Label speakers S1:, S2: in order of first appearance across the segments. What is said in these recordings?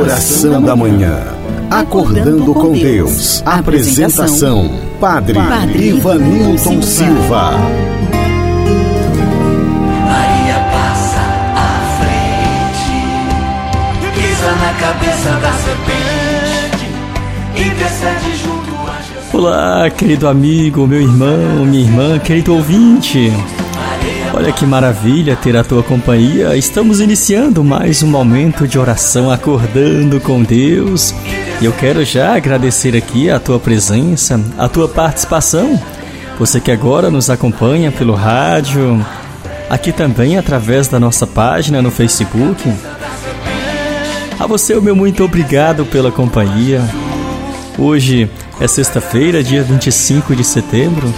S1: Oração da Manhã. Acordando com Deus. Apresentação: Padre, Padre Ivanilton Silva.
S2: Maria passa à frente, pisa na cabeça da serpente, intercede junto a Jesus.
S3: Olá, querido amigo, meu irmão, minha irmã, querido ouvinte. Olha que maravilha ter a tua companhia. Estamos iniciando mais um momento de oração, acordando com Deus. E eu quero já agradecer aqui a tua presença, a tua participação. Você que agora nos acompanha pelo rádio, aqui também através da nossa página no Facebook. A você, o meu muito obrigado pela companhia. Hoje é sexta-feira, dia 25 de setembro,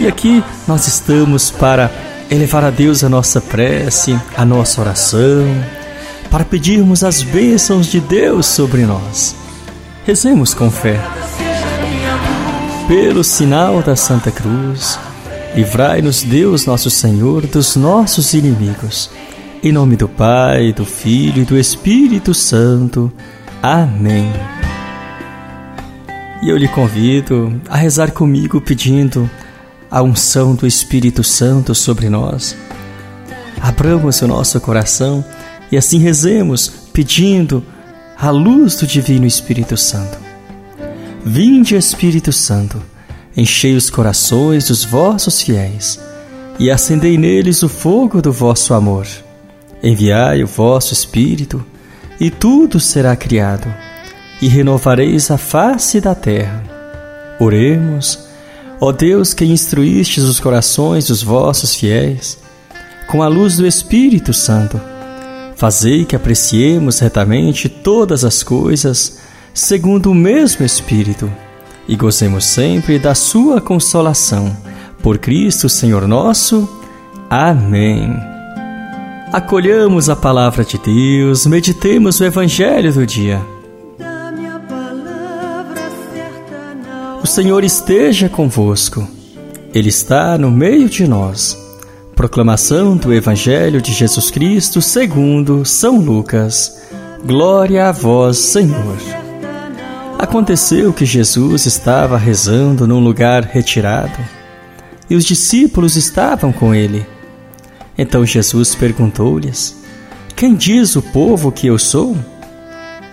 S3: e aqui nós estamos para elevar a Deus a nossa prece, a nossa oração, para pedirmos as bênçãos de Deus sobre nós. Rezemos com fé. Pelo sinal da Santa Cruz, livrai-nos Deus nosso Senhor dos nossos inimigos. Em nome do Pai, do Filho e do Espírito Santo. Amém. E eu lhe convido a rezar comigo pedindo a unção do Espírito Santo sobre nós. Abramos o nosso coração e assim rezemos, pedindo a luz do Divino Espírito Santo. Vinde, Espírito Santo, enchei os corações dos vossos fiéis e acendei neles o fogo do vosso amor. Enviai o vosso Espírito, e tudo será criado, e renovareis a face da terra. Oremos Ó Deus, que instruístes os corações dos vossos fiéis, com a luz do Espírito Santo, fazei que apreciemos retamente todas as coisas segundo o mesmo Espírito e gozemos sempre da Sua consolação. Por Cristo, Senhor nosso. Amém. Acolhamos a palavra de Deus, meditemos o Evangelho do dia. O Senhor esteja convosco, Ele está no meio de nós. Proclamação do Evangelho de Jesus Cristo segundo São Lucas. Glória a vós, Senhor. Aconteceu que Jesus estava rezando num lugar retirado e os discípulos estavam com ele. Então Jesus perguntou-lhes: Quem diz o povo que eu sou?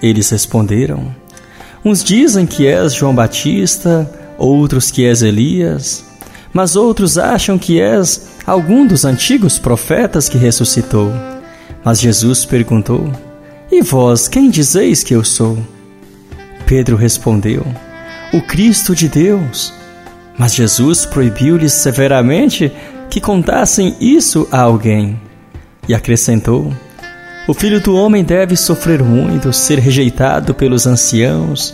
S3: Eles responderam: Uns dizem que és João Batista, outros que és Elias, mas outros acham que és algum dos antigos profetas que ressuscitou. Mas Jesus perguntou: E vós, quem dizeis que eu sou? Pedro respondeu: O Cristo de Deus. Mas Jesus proibiu-lhes severamente que contassem isso a alguém. E acrescentou: o filho do homem deve sofrer muito, ser rejeitado pelos anciãos,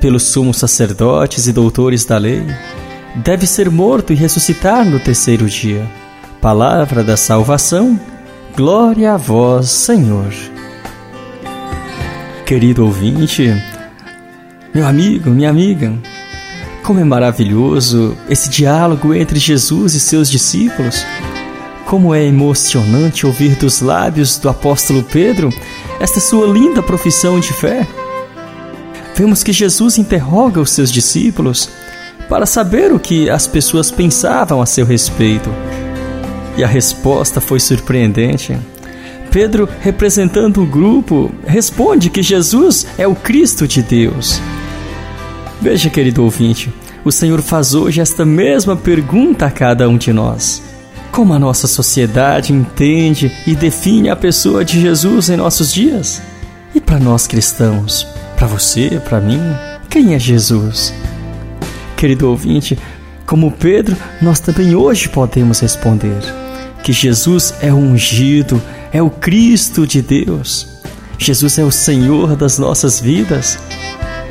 S3: pelos sumos sacerdotes e doutores da lei. Deve ser morto e ressuscitar no terceiro dia. Palavra da salvação, glória a vós, Senhor. Querido ouvinte, meu amigo, minha amiga, como é maravilhoso esse diálogo entre Jesus e seus discípulos. Como é emocionante ouvir dos lábios do apóstolo Pedro esta sua linda profissão de fé. Vemos que Jesus interroga os seus discípulos para saber o que as pessoas pensavam a seu respeito. E a resposta foi surpreendente. Pedro, representando o grupo, responde que Jesus é o Cristo de Deus. Veja, querido ouvinte, o Senhor faz hoje esta mesma pergunta a cada um de nós. Como a nossa sociedade entende e define a pessoa de Jesus em nossos dias? E para nós cristãos, para você, para mim, quem é Jesus? Querido ouvinte, como Pedro, nós também hoje podemos responder que Jesus é o ungido, é o Cristo de Deus. Jesus é o Senhor das nossas vidas,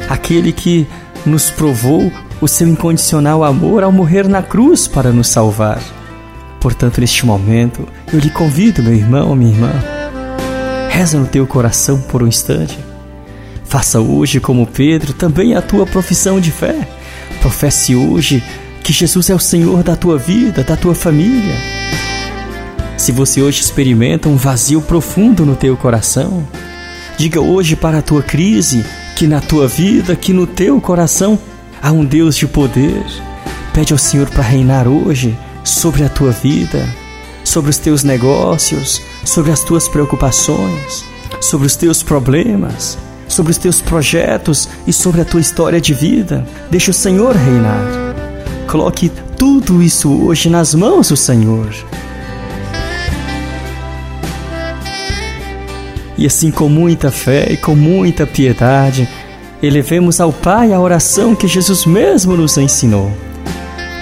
S3: aquele que nos provou o seu incondicional amor ao morrer na cruz para nos salvar. Portanto, neste momento, eu lhe convido, meu irmão, minha irmã, reza no teu coração por um instante. Faça hoje, como Pedro, também a tua profissão de fé. Professe hoje que Jesus é o Senhor da tua vida, da tua família. Se você hoje experimenta um vazio profundo no teu coração, Diga hoje para a tua crise que na tua vida, que no teu coração há um Deus de poder. Pede ao Senhor para reinar hoje sobre a tua vida, sobre os teus negócios, sobre as tuas preocupações, sobre os teus problemas, sobre os teus projetos e sobre a tua história de vida. Deixa o Senhor reinar. Coloque tudo isso hoje nas mãos do Senhor. E assim, com muita fé e com muita piedade, elevemos ao Pai a oração que Jesus mesmo nos ensinou.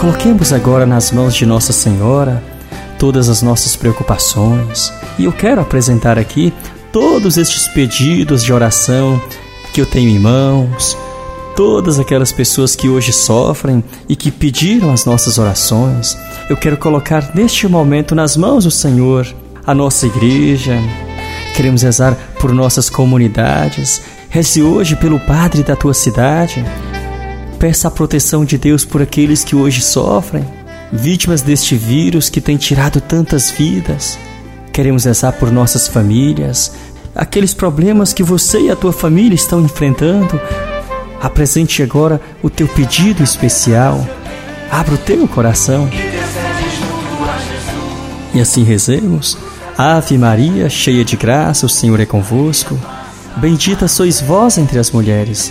S3: Coloquemos agora nas mãos de Nossa Senhora todas as nossas preocupações, e eu quero apresentar aqui todos estes pedidos de oração que eu tenho em mãos, todas aquelas pessoas que hoje sofrem e que pediram as nossas orações. Eu quero colocar neste momento nas mãos do Senhor a nossa igreja, Queremos rezar por nossas comunidades. Reze hoje pelo padre da tua cidade. Peça a proteção de Deus por aqueles que hoje sofrem, vítimas deste vírus que tem tirado tantas vidas. Queremos rezar por nossas famílias, aqueles problemas que você e a tua família estão enfrentando. Apresente agora o teu pedido especial. Abra o teu coração. E assim rezemos. Ave Maria, cheia de graça, o Senhor é convosco. Bendita sois vós entre as mulheres,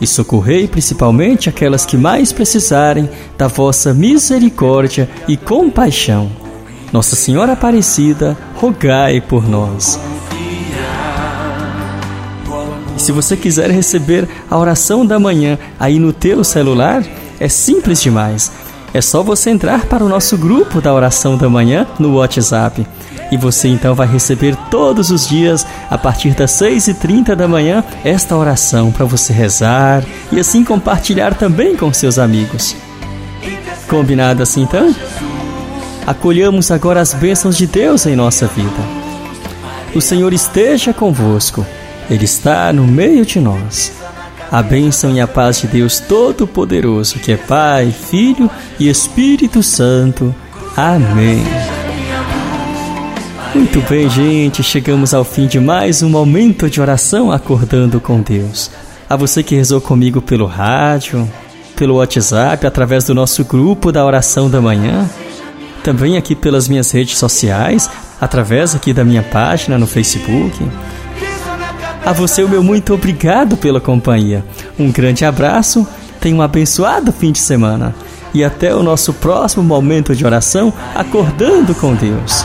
S3: e socorrei principalmente aquelas que mais precisarem da vossa misericórdia e compaixão. Nossa Senhora Aparecida, rogai por nós. E se você quiser receber a oração da manhã aí no teu celular, é simples demais. É só você entrar para o nosso grupo da oração da manhã no WhatsApp e você então vai receber todos os dias, a partir das 6h30 da manhã, esta oração para você rezar e assim compartilhar também com seus amigos. Combinado assim então? Acolhamos agora as bênçãos de Deus em nossa vida. O Senhor esteja convosco, Ele está no meio de nós. A bênção e a paz de Deus Todo-Poderoso, que é Pai, Filho e Espírito Santo. Amém. Muito bem, gente, chegamos ao fim de mais um momento de oração acordando com Deus. A você que rezou comigo pelo rádio, pelo WhatsApp, através do nosso grupo da oração da manhã, também aqui pelas minhas redes sociais, através aqui da minha página no Facebook. A você o meu muito obrigado pela companhia. Um grande abraço, tenha um abençoado fim de semana e até o nosso próximo momento de oração acordando com Deus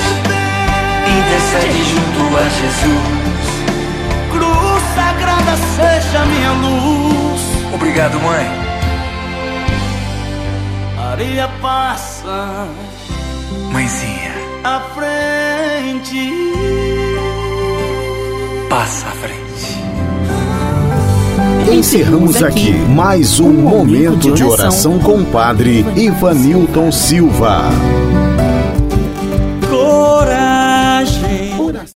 S2: intercede junto a Jesus.
S4: Cruz sagrada seja minha luz.
S2: Obrigado, mãe.
S4: Areia passa,
S2: mãezinha.
S4: À frente,
S2: passa à frente.
S1: Encerramos aqui mais um momento de oração com o Padre Ivanilton Silva.